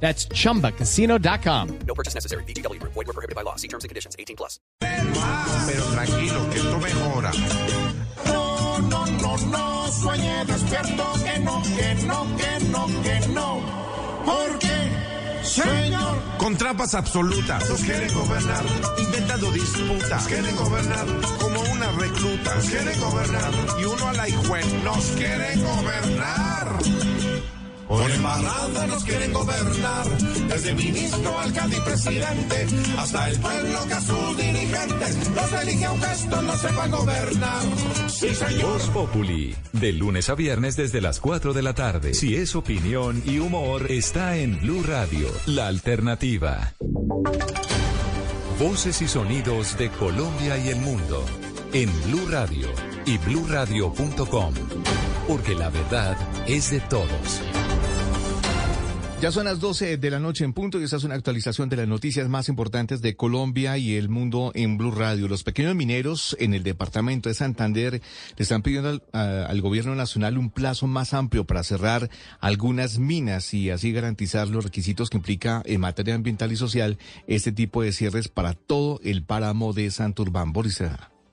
That's chumbacasino.com. No purchase necessary. BGW. Void were prohibited by law. See terms and conditions. 18 plus. Pero tranquilo, que esto mejora. No, no, no, no, sueñe despierto, que no, que no, que no, que no. Porque, señor, Con trampas absolutas. Nos quieren gobernar. Inventando disputas. Nos quieren gobernar. Como una recluta. Nos quieren gobernar. Y uno a la hijuela. Nos quieren gobernar. Por embarrada nos quieren gobernar. Desde ministro, alcalde y presidente. Hasta el pueblo que a sus dirigentes los elige aunque esto no sepa gobernar. Sí, señor. Voz Populi, de lunes a viernes desde las 4 de la tarde. Si es opinión y humor, está en Blue Radio, la alternativa. Voces y sonidos de Colombia y el mundo en Blue Radio y bluradio.com, porque la verdad es de todos. Ya son las 12 de la noche en punto y esta es una actualización de las noticias más importantes de Colombia y el mundo en Blue Radio. Los pequeños mineros en el departamento de Santander le están pidiendo al, gobierno nacional un plazo más amplio para cerrar algunas minas y así garantizar los requisitos que implica en materia ambiental y social este tipo de cierres para todo el páramo de Santurbán. Boris.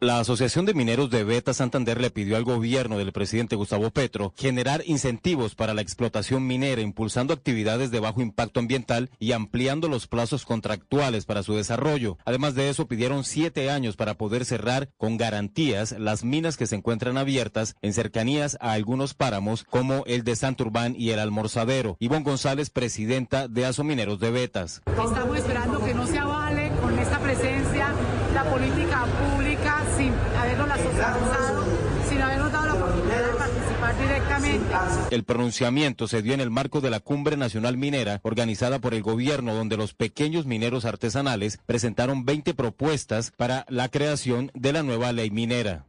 La Asociación de Mineros de Beta Santander le pidió al gobierno del presidente Gustavo Petro generar incentivos para la explotación minera, impulsando actividades de bajo impacto ambiental y ampliando los plazos contractuales para su desarrollo. Además de eso, pidieron siete años para poder cerrar con garantías las minas que se encuentran abiertas en cercanías a algunos páramos como el de Santurbán y el Almorzadero. Ivonne González, presidenta de Aso Mineros de Betas. Estamos esperando que no se avale con esta presencia la política pública sin habernos sin habernos dado la oportunidad de participar directamente. El pronunciamiento se dio en el marco de la Cumbre Nacional Minera organizada por el gobierno, donde los pequeños mineros artesanales presentaron 20 propuestas para la creación de la nueva ley minera.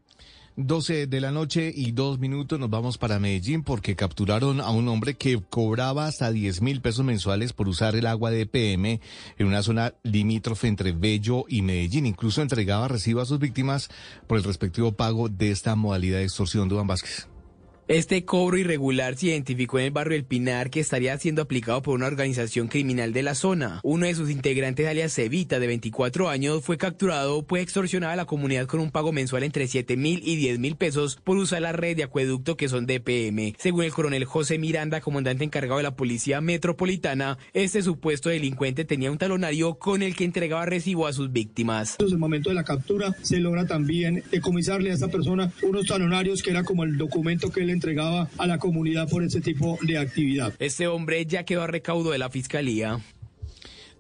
12 de la noche y dos minutos nos vamos para Medellín porque capturaron a un hombre que cobraba hasta 10 mil pesos mensuales por usar el agua de PM en una zona limítrofe entre Bello y Medellín. Incluso entregaba recibo a sus víctimas por el respectivo pago de esta modalidad de extorsión. Duan Vázquez. Este cobro irregular se identificó en el barrio El Pinar que estaría siendo aplicado por una organización criminal de la zona. Uno de sus integrantes, alias Cevita, de 24 años, fue capturado pues extorsionaba a la comunidad con un pago mensual entre 7 mil y 10 mil pesos por usar la red de acueducto que son DPM. Según el coronel José Miranda, comandante encargado de la Policía Metropolitana, este supuesto delincuente tenía un talonario con el que entregaba recibo a sus víctimas. En el momento de la captura se logra también decomisarle a esta persona unos talonarios que era como el documento que él entregaba a la comunidad por ese tipo de actividad. Este hombre ya quedó a recaudo de la fiscalía.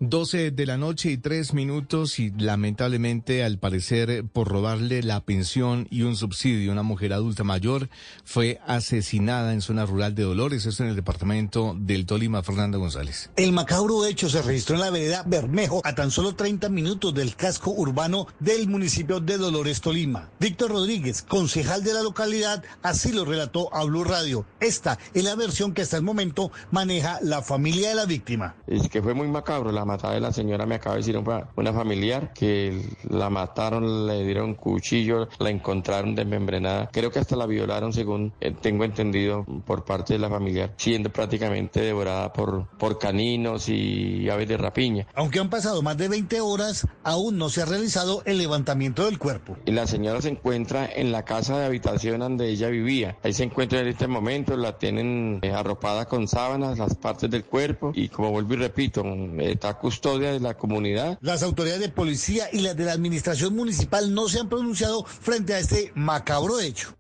12 de la noche y tres minutos y lamentablemente al parecer por robarle la pensión y un subsidio una mujer adulta mayor fue asesinada en zona rural de Dolores, esto en el departamento del Tolima, Fernando González. El macabro hecho se registró en la vereda Bermejo a tan solo 30 minutos del casco urbano del municipio de Dolores, Tolima. Víctor Rodríguez, concejal de la localidad, así lo relató a Blue Radio. Esta es la versión que hasta el momento maneja la familia de la víctima. Es que fue muy macabro la matada de la señora, me acaba de decir una, una familiar que la mataron, le dieron cuchillo, la encontraron desmembrenada. Creo que hasta la violaron, según eh, tengo entendido por parte de la familiar, siendo prácticamente devorada por, por caninos y aves de rapiña. Aunque han pasado más de 20 horas, aún no se ha realizado el levantamiento del cuerpo. Y la señora se encuentra en la casa de habitación donde ella vivía. Ahí se encuentra en este momento, la tienen eh, arropada con sábanas, las partes del cuerpo y como vuelvo y repito, está custodia de la comunidad. Las autoridades de policía y las de la administración municipal no se han pronunciado frente a este macabro hecho.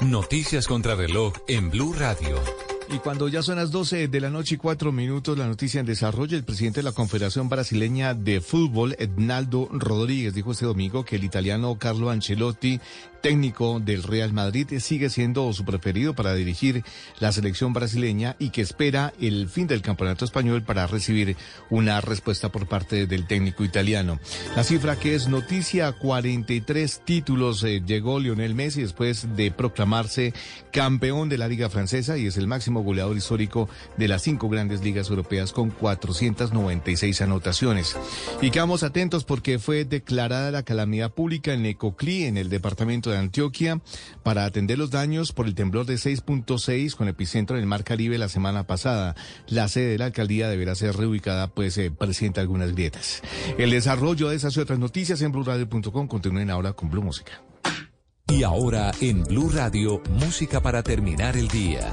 Noticias contra reloj en Blue Radio. Y cuando ya son las 12 de la noche y cuatro minutos, la noticia en desarrollo, el presidente de la Confederación Brasileña de Fútbol, Ednaldo Rodríguez, dijo este domingo que el italiano Carlo Ancelotti técnico del Real Madrid, sigue siendo su preferido para dirigir la selección brasileña y que espera el fin del campeonato español para recibir una respuesta por parte del técnico italiano. La cifra que es noticia, 43 títulos eh, llegó Lionel Messi después de proclamarse campeón de la Liga Francesa y es el máximo goleador histórico de las cinco grandes ligas europeas con 496 anotaciones. Y quedamos atentos porque fue declarada la calamidad pública en Ecoclí, en el departamento de Antioquia para atender los daños por el temblor de 6.6 con epicentro en el Mar Caribe la semana pasada. La sede de la alcaldía deberá ser reubicada, pues eh, presenta algunas grietas. El desarrollo de esas y otras noticias en BlueRadio.com continúen ahora con Blue Música. Y ahora en Blue Radio, música para terminar el día.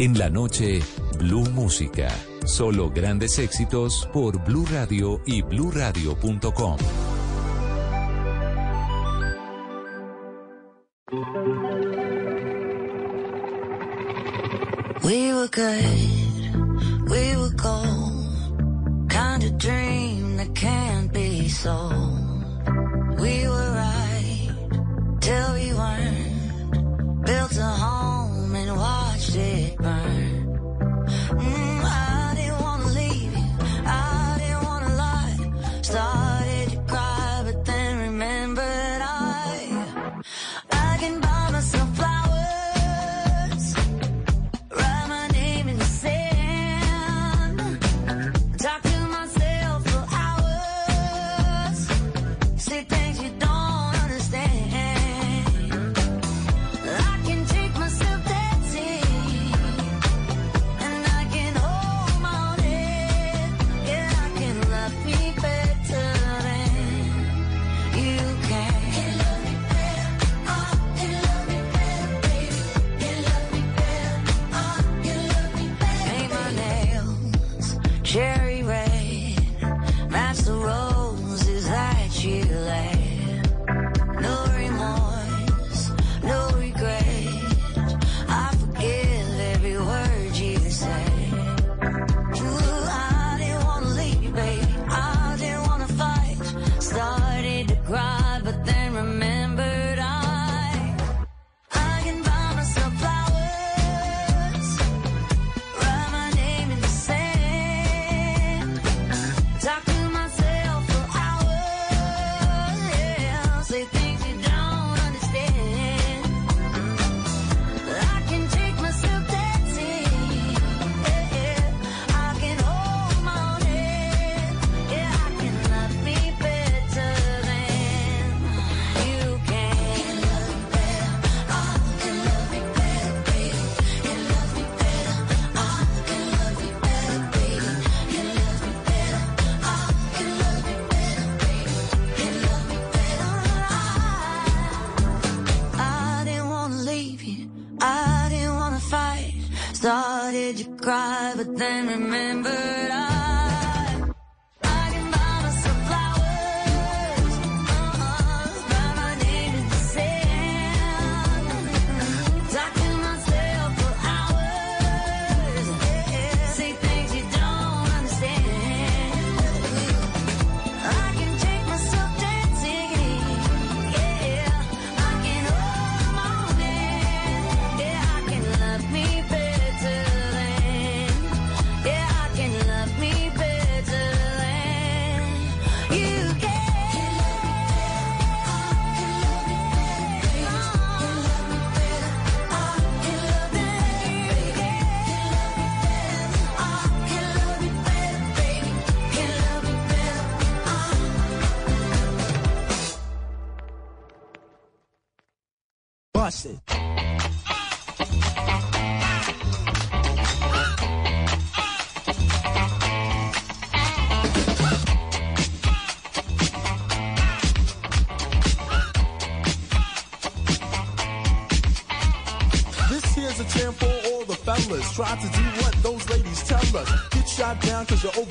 En la noche, Blue Música. Solo grandes éxitos por Blue Radio y bluradio.com. We were good, we were gold. Kind of dream that can't be sold. We were you cried, but then remembered I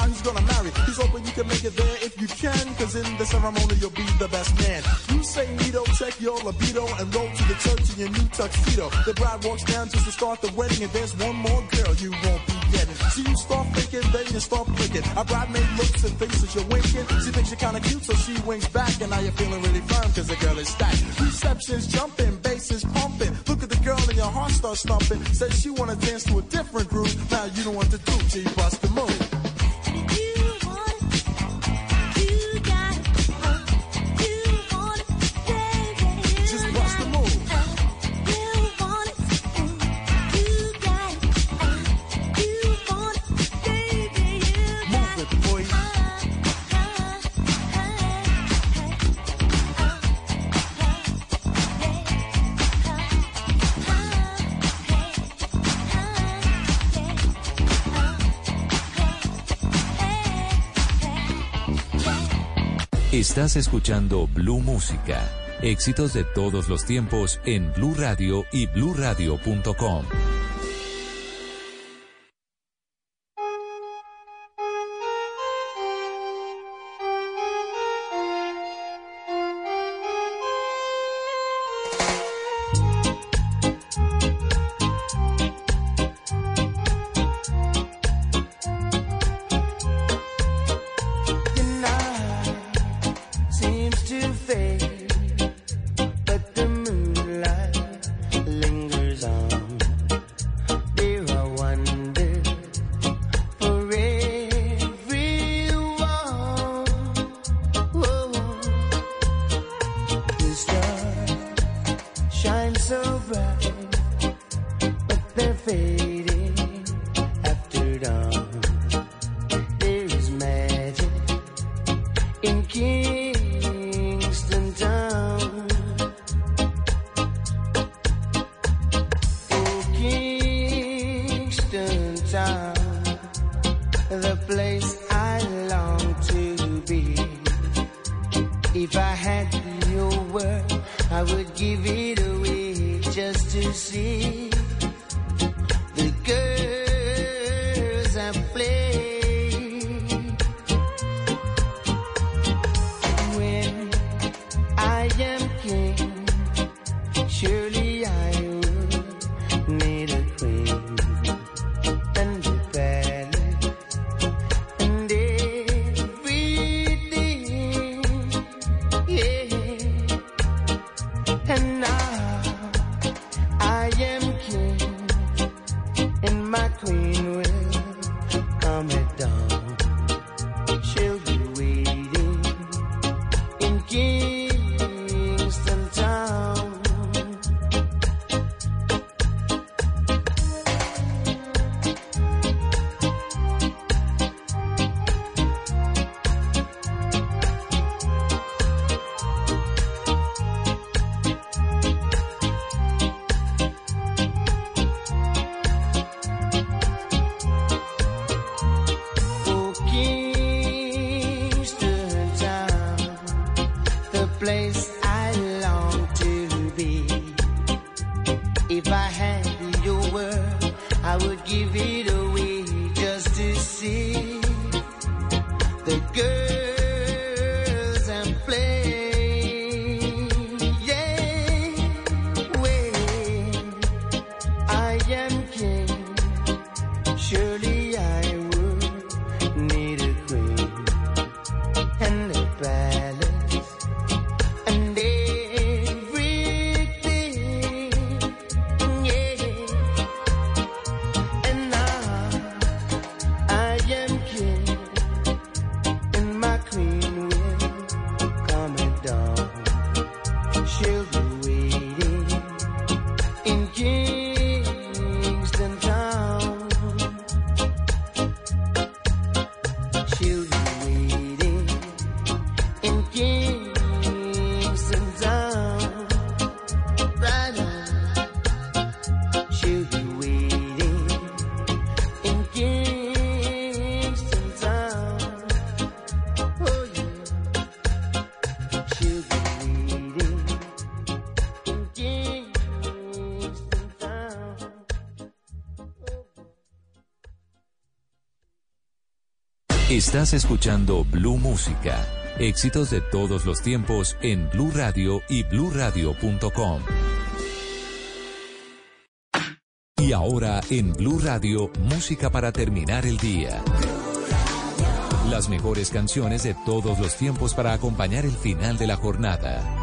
now, he's gonna marry. He's hoping you can make it there if you can, cause in the ceremony, you'll be the best man. You say neato, check your libido, and roll to the church in your new tuxedo. The bride walks down just to start the wedding, and there's one more girl you won't be getting. So you start thinking, then you start flicking. A bridesmaid looks and thinks that you're winking. She thinks you're kinda cute, so she winks back, and now you're feeling really firm, cause the girl is stacked. Reception's jumping, bass is pumping. Look at the girl and your heart starts thumping. Says she wanna dance to a different groove. Now you know what to do, G bust the move. Estás escuchando Blue Música. Éxitos de todos los tiempos en Blue Radio y bluradio.com. If I had your word, I would give it away just to see Estás escuchando Blue Música. Éxitos de todos los tiempos en Blue Radio y bluradio.com. Y ahora en Blue Radio, música para terminar el día. Las mejores canciones de todos los tiempos para acompañar el final de la jornada.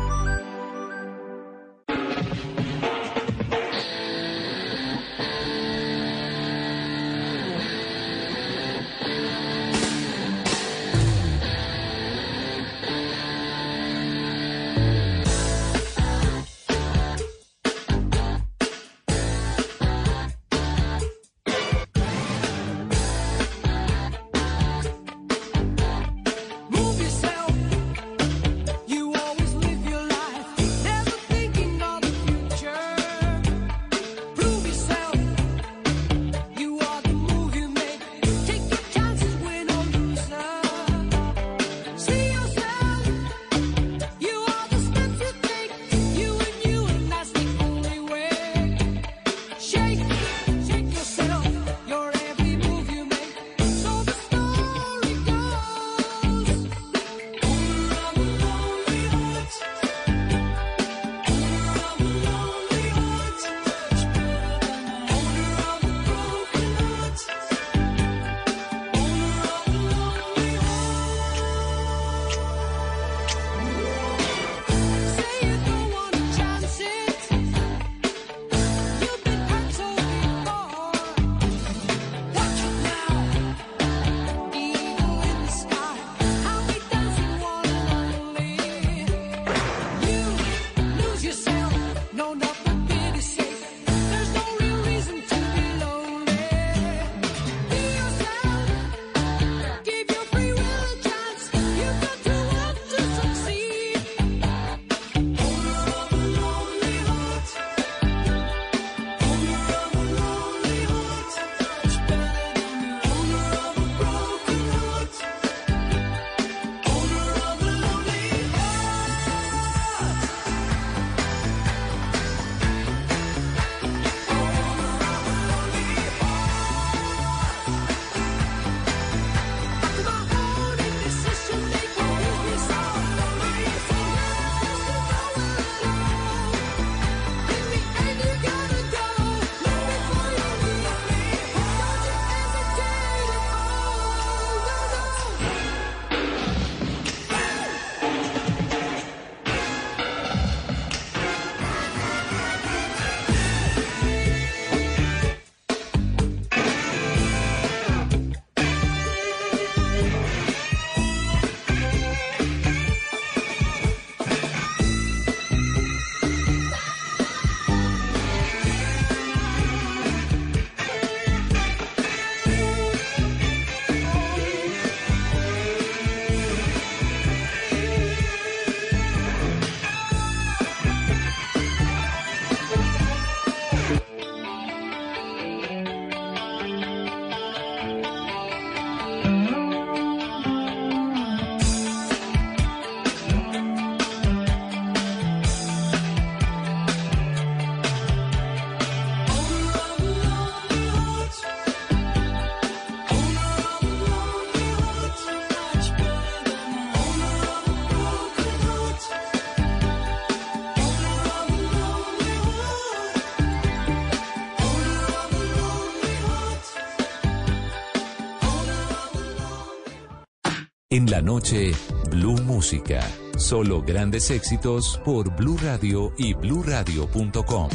En la noche, Blue Música. Solo grandes éxitos por Blue Radio y bluradio.com.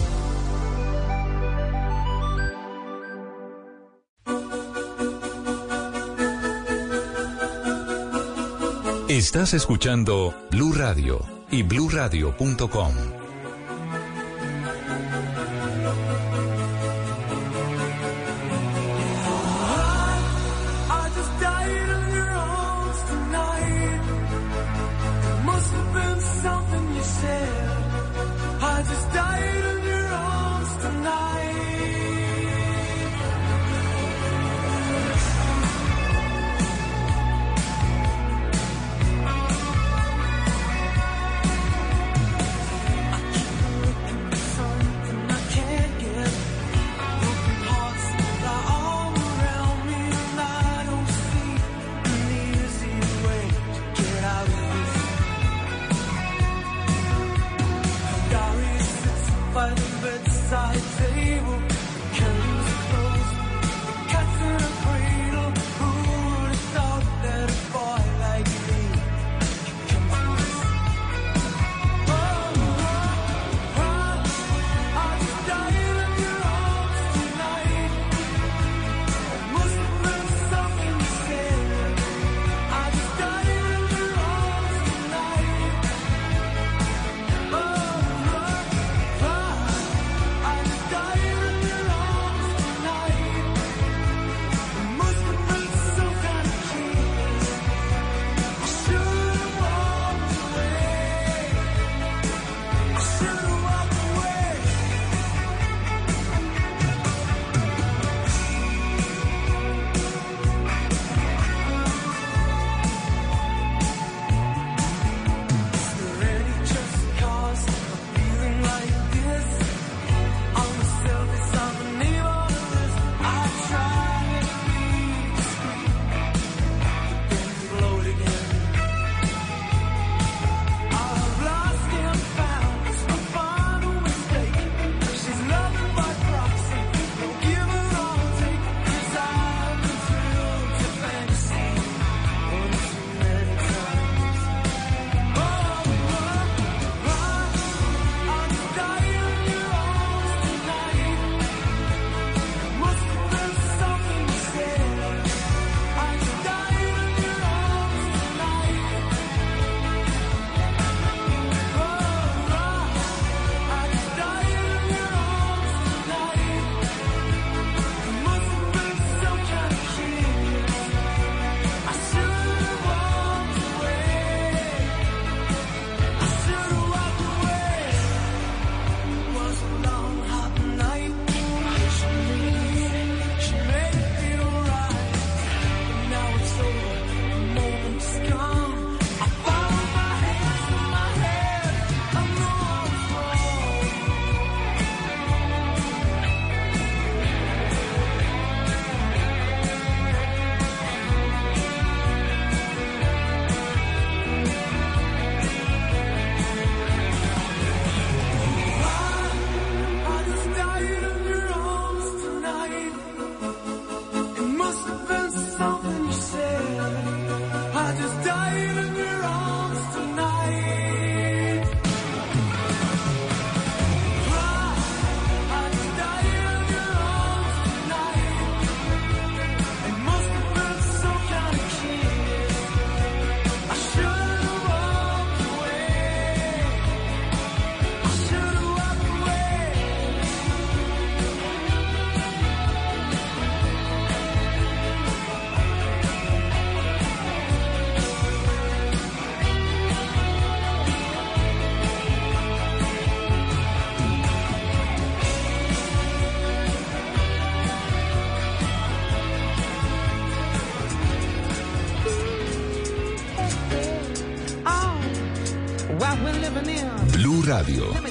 Estás escuchando Blue Radio y bluradio.com.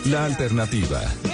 La alternativa.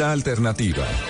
La alternativa.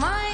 my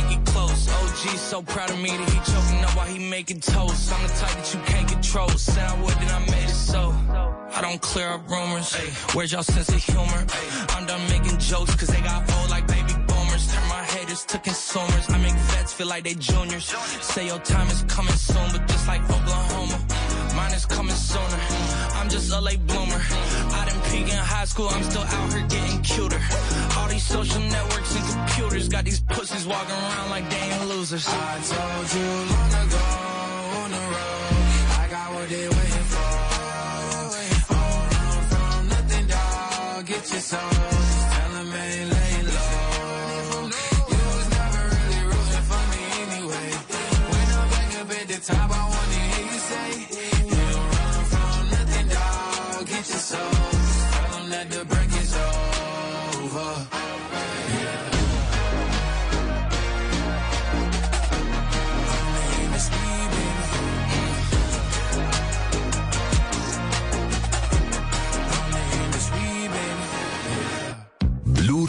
close. OG so proud of me that he choking up while he making toast. I'm the type that you can't control. Said I would, then I made it so. I don't clear up rumors. Where's y'all sense of humor? I'm done making jokes cause they got old like baby boomers. Turn my haters to consumers. I make vets feel like they juniors. Say your time is coming soon, but just like Oklahoma, mine is coming sooner. I'm just a late bloomer. Peak in high school, I'm still out here getting cuter. All these social networks and computers got these pussies walking around like they ain't losers. I told you long ago on the road, I got what they waiting for. Don't run from nothing, dog. Get your soul. Just tell 'em I ain't laying low. You was never really rooting for me anyway. When I'm back up at the top, I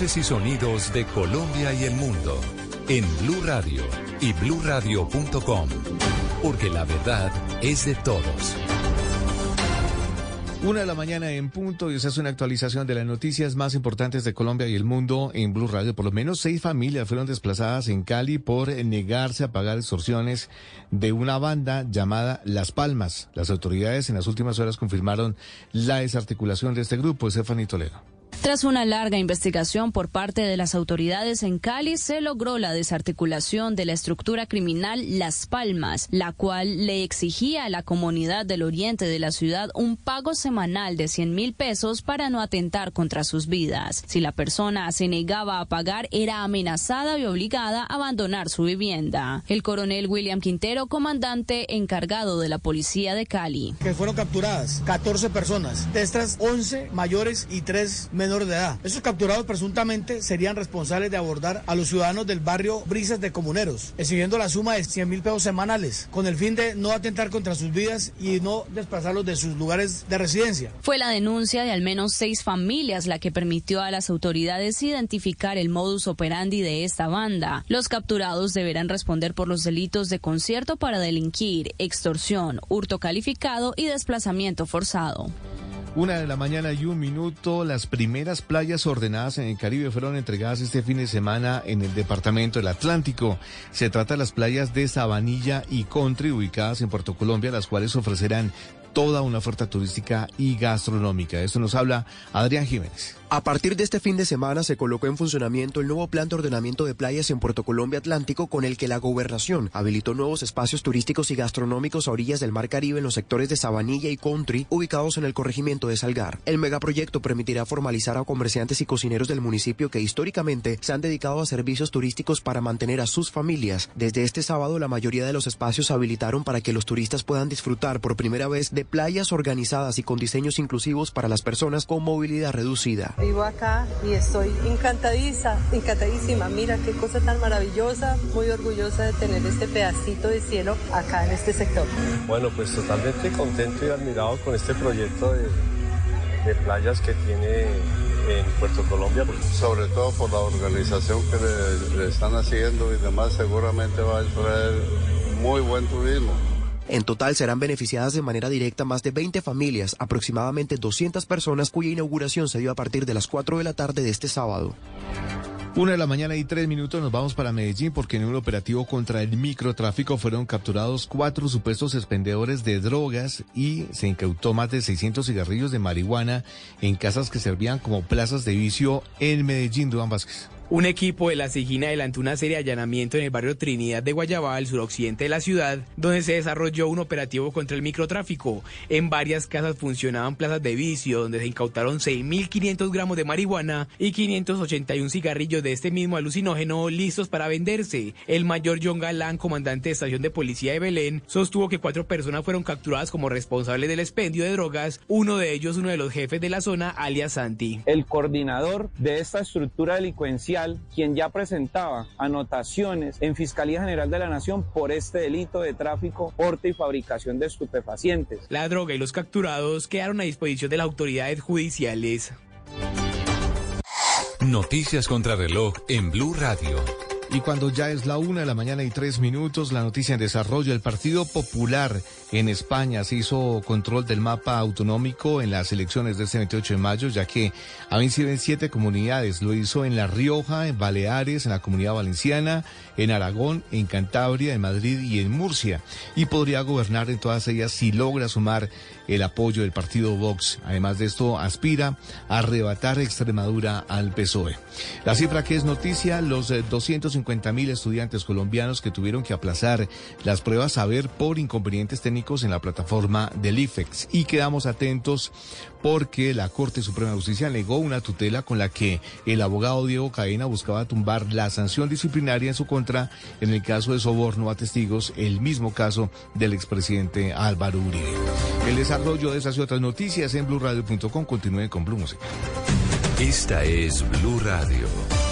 Y sonidos de Colombia y el mundo en Blue Radio y bluradio.com, porque la verdad es de todos. Una de la mañana en punto y esa es una actualización de las noticias más importantes de Colombia y el mundo en Blue Radio. Por lo menos seis familias fueron desplazadas en Cali por negarse a pagar extorsiones de una banda llamada Las Palmas. Las autoridades en las últimas horas confirmaron la desarticulación de este grupo. Estefanía Toledo. Tras una larga investigación por parte de las autoridades en Cali, se logró la desarticulación de la estructura criminal Las Palmas, la cual le exigía a la comunidad del oriente de la ciudad un pago semanal de 100 mil pesos para no atentar contra sus vidas. Si la persona se negaba a pagar, era amenazada y obligada a abandonar su vivienda. El coronel William Quintero, comandante encargado de la policía de Cali. Que fueron capturadas 14 personas, de estas 11 mayores y 3 menores de edad. Esos capturados presuntamente serían responsables de abordar a los ciudadanos del barrio Brisas de Comuneros, exigiendo la suma de 100 mil pesos semanales, con el fin de no atentar contra sus vidas y no desplazarlos de sus lugares de residencia. Fue la denuncia de al menos seis familias la que permitió a las autoridades identificar el modus operandi de esta banda. Los capturados deberán responder por los delitos de concierto para delinquir, extorsión, hurto calificado y desplazamiento forzado. Una de la mañana y un minuto, las primeras playas ordenadas en el Caribe fueron entregadas este fin de semana en el departamento del Atlántico. Se trata de las playas de Sabanilla y Country, ubicadas en Puerto Colombia, las cuales ofrecerán toda una oferta turística y gastronómica. Esto nos habla Adrián Jiménez. A partir de este fin de semana se colocó en funcionamiento el nuevo plan de ordenamiento de playas en Puerto Colombia Atlántico con el que la gobernación habilitó nuevos espacios turísticos y gastronómicos a orillas del Mar Caribe en los sectores de Sabanilla y Country ubicados en el corregimiento de Salgar. El megaproyecto permitirá formalizar a comerciantes y cocineros del municipio que históricamente se han dedicado a servicios turísticos para mantener a sus familias. Desde este sábado la mayoría de los espacios se habilitaron para que los turistas puedan disfrutar por primera vez de playas organizadas y con diseños inclusivos para las personas con movilidad reducida. Vivo acá y estoy encantadiza, encantadísima. Mira qué cosa tan maravillosa, muy orgullosa de tener este pedacito de cielo acá en este sector. Bueno, pues totalmente contento y admirado con este proyecto de, de playas que tiene en Puerto Colombia. Sobre todo por la organización que le, le están haciendo y demás, seguramente va a traer muy buen turismo. En total serán beneficiadas de manera directa más de 20 familias, aproximadamente 200 personas cuya inauguración se dio a partir de las 4 de la tarde de este sábado. Una de la mañana y tres minutos nos vamos para Medellín porque en un operativo contra el microtráfico fueron capturados cuatro supuestos expendedores de drogas y se incautó más de 600 cigarrillos de marihuana en casas que servían como plazas de vicio en Medellín, Duan Vázquez. Un equipo de la Sigina adelantó una serie de allanamientos en el barrio Trinidad de Guayabá, al suroccidente de la ciudad, donde se desarrolló un operativo contra el microtráfico. En varias casas funcionaban plazas de vicio, donde se incautaron 6.500 gramos de marihuana y 581 cigarrillos de este mismo alucinógeno listos para venderse. El mayor John Galán, comandante de estación de policía de Belén, sostuvo que cuatro personas fueron capturadas como responsables del expendio de drogas, uno de ellos uno de los jefes de la zona, alias Santi. El coordinador de esta estructura delincuencial quien ya presentaba anotaciones en Fiscalía General de la Nación por este delito de tráfico, porte y fabricación de estupefacientes. La droga y los capturados quedaron a disposición de las autoridades judiciales. Noticias contra reloj en Blue Radio. Y cuando ya es la una de la mañana y tres minutos, la noticia en desarrollo, el Partido Popular en España se hizo control del mapa autonómico en las elecciones de este 28 de mayo, ya que ha vencido en siete comunidades. Lo hizo en La Rioja, en Baleares, en la Comunidad Valenciana, en Aragón, en Cantabria, en Madrid y en Murcia. Y podría gobernar en todas ellas si logra sumar el apoyo del partido Vox. Además de esto, aspira a arrebatar Extremadura al PSOE. La cifra que es noticia, los eh, 250 150 mil estudiantes colombianos que tuvieron que aplazar las pruebas a ver por inconvenientes técnicos en la plataforma del IFEX. Y quedamos atentos porque la Corte Suprema de Justicia negó una tutela con la que el abogado Diego Cadena buscaba tumbar la sanción disciplinaria en su contra en el caso de soborno a testigos, el mismo caso del expresidente Álvaro Uribe. El desarrollo de esas y otras noticias en blurradio.com. Continúen con Blue Music. Esta es Blue Radio.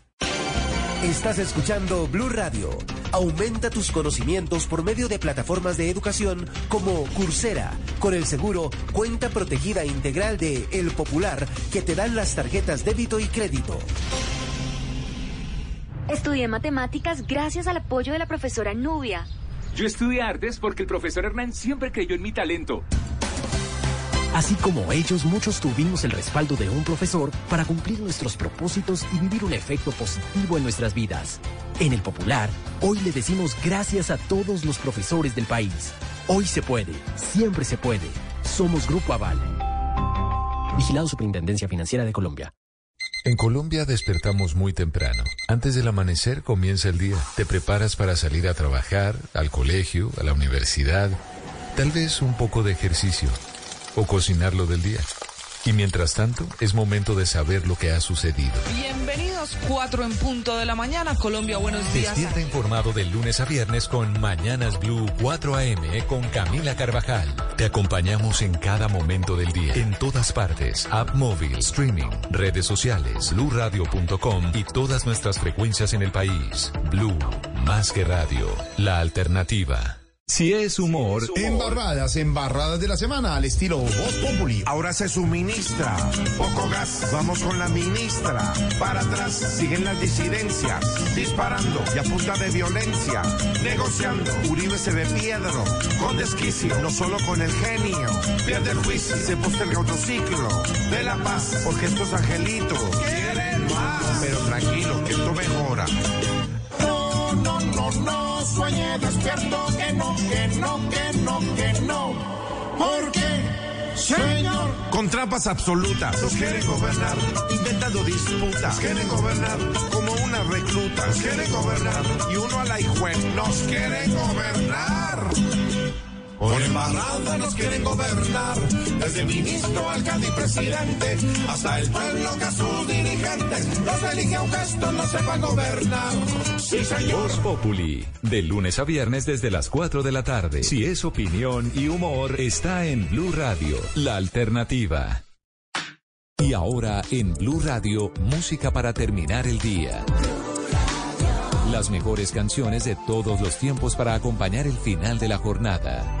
Estás escuchando Blue Radio. Aumenta tus conocimientos por medio de plataformas de educación como Coursera, con el seguro Cuenta Protegida Integral de El Popular que te dan las tarjetas débito y crédito. Estudié matemáticas gracias al apoyo de la profesora Nubia. Yo estudié artes porque el profesor Hernán siempre creyó en mi talento. Así como ellos, muchos tuvimos el respaldo de un profesor para cumplir nuestros propósitos y vivir un efecto positivo en nuestras vidas. En el Popular, hoy le decimos gracias a todos los profesores del país. Hoy se puede, siempre se puede. Somos Grupo Aval. Vigilado Superintendencia Financiera de Colombia. En Colombia despertamos muy temprano. Antes del amanecer comienza el día. Te preparas para salir a trabajar, al colegio, a la universidad, tal vez un poco de ejercicio o cocinar lo del día. Y mientras tanto, es momento de saber lo que ha sucedido. Bienvenidos, 4 en punto de la mañana, Colombia, buenos días. Despierta informado de lunes a viernes con Mañanas Blue 4 AM con Camila Carvajal. Te acompañamos en cada momento del día, en todas partes, app móvil, streaming, redes sociales, bluradio.com y todas nuestras frecuencias en el país. Blue, más que radio, la alternativa. Si es humor, Embarradas, embarradas de la semana al estilo Voz Populi. Ahora se suministra poco gas. Vamos con la ministra. Para atrás siguen las disidencias. Disparando y a punta de violencia. Negociando. Uribe se ve piedro. Con desquicio. No solo con el genio. Pierde el juicio. Se posterga otro ciclo. De la paz. Porque estos angelitos quieren más. Pero tranquilo, que esto mejora. No, sueñe despierto, que no, que no, que no, que no. Porque, señor, con trampas absolutas, nos quieren gobernar, inventando disputas, nos quieren gobernar. Como una recluta, nos quieren gobernar. Y uno a la hijue, nos quieren gobernar. Por embarrada nos quieren gobernar, desde ministro, alcalde y presidente, hasta el pueblo que a sus dirigentes los elige aunque estos no sepan gobernar. Sí, señor. Voz Populi, de lunes a viernes desde las 4 de la tarde. Si es opinión y humor, está en Blue Radio, la alternativa. Y ahora en Blue Radio, música para terminar el día. Las mejores canciones de todos los tiempos para acompañar el final de la jornada.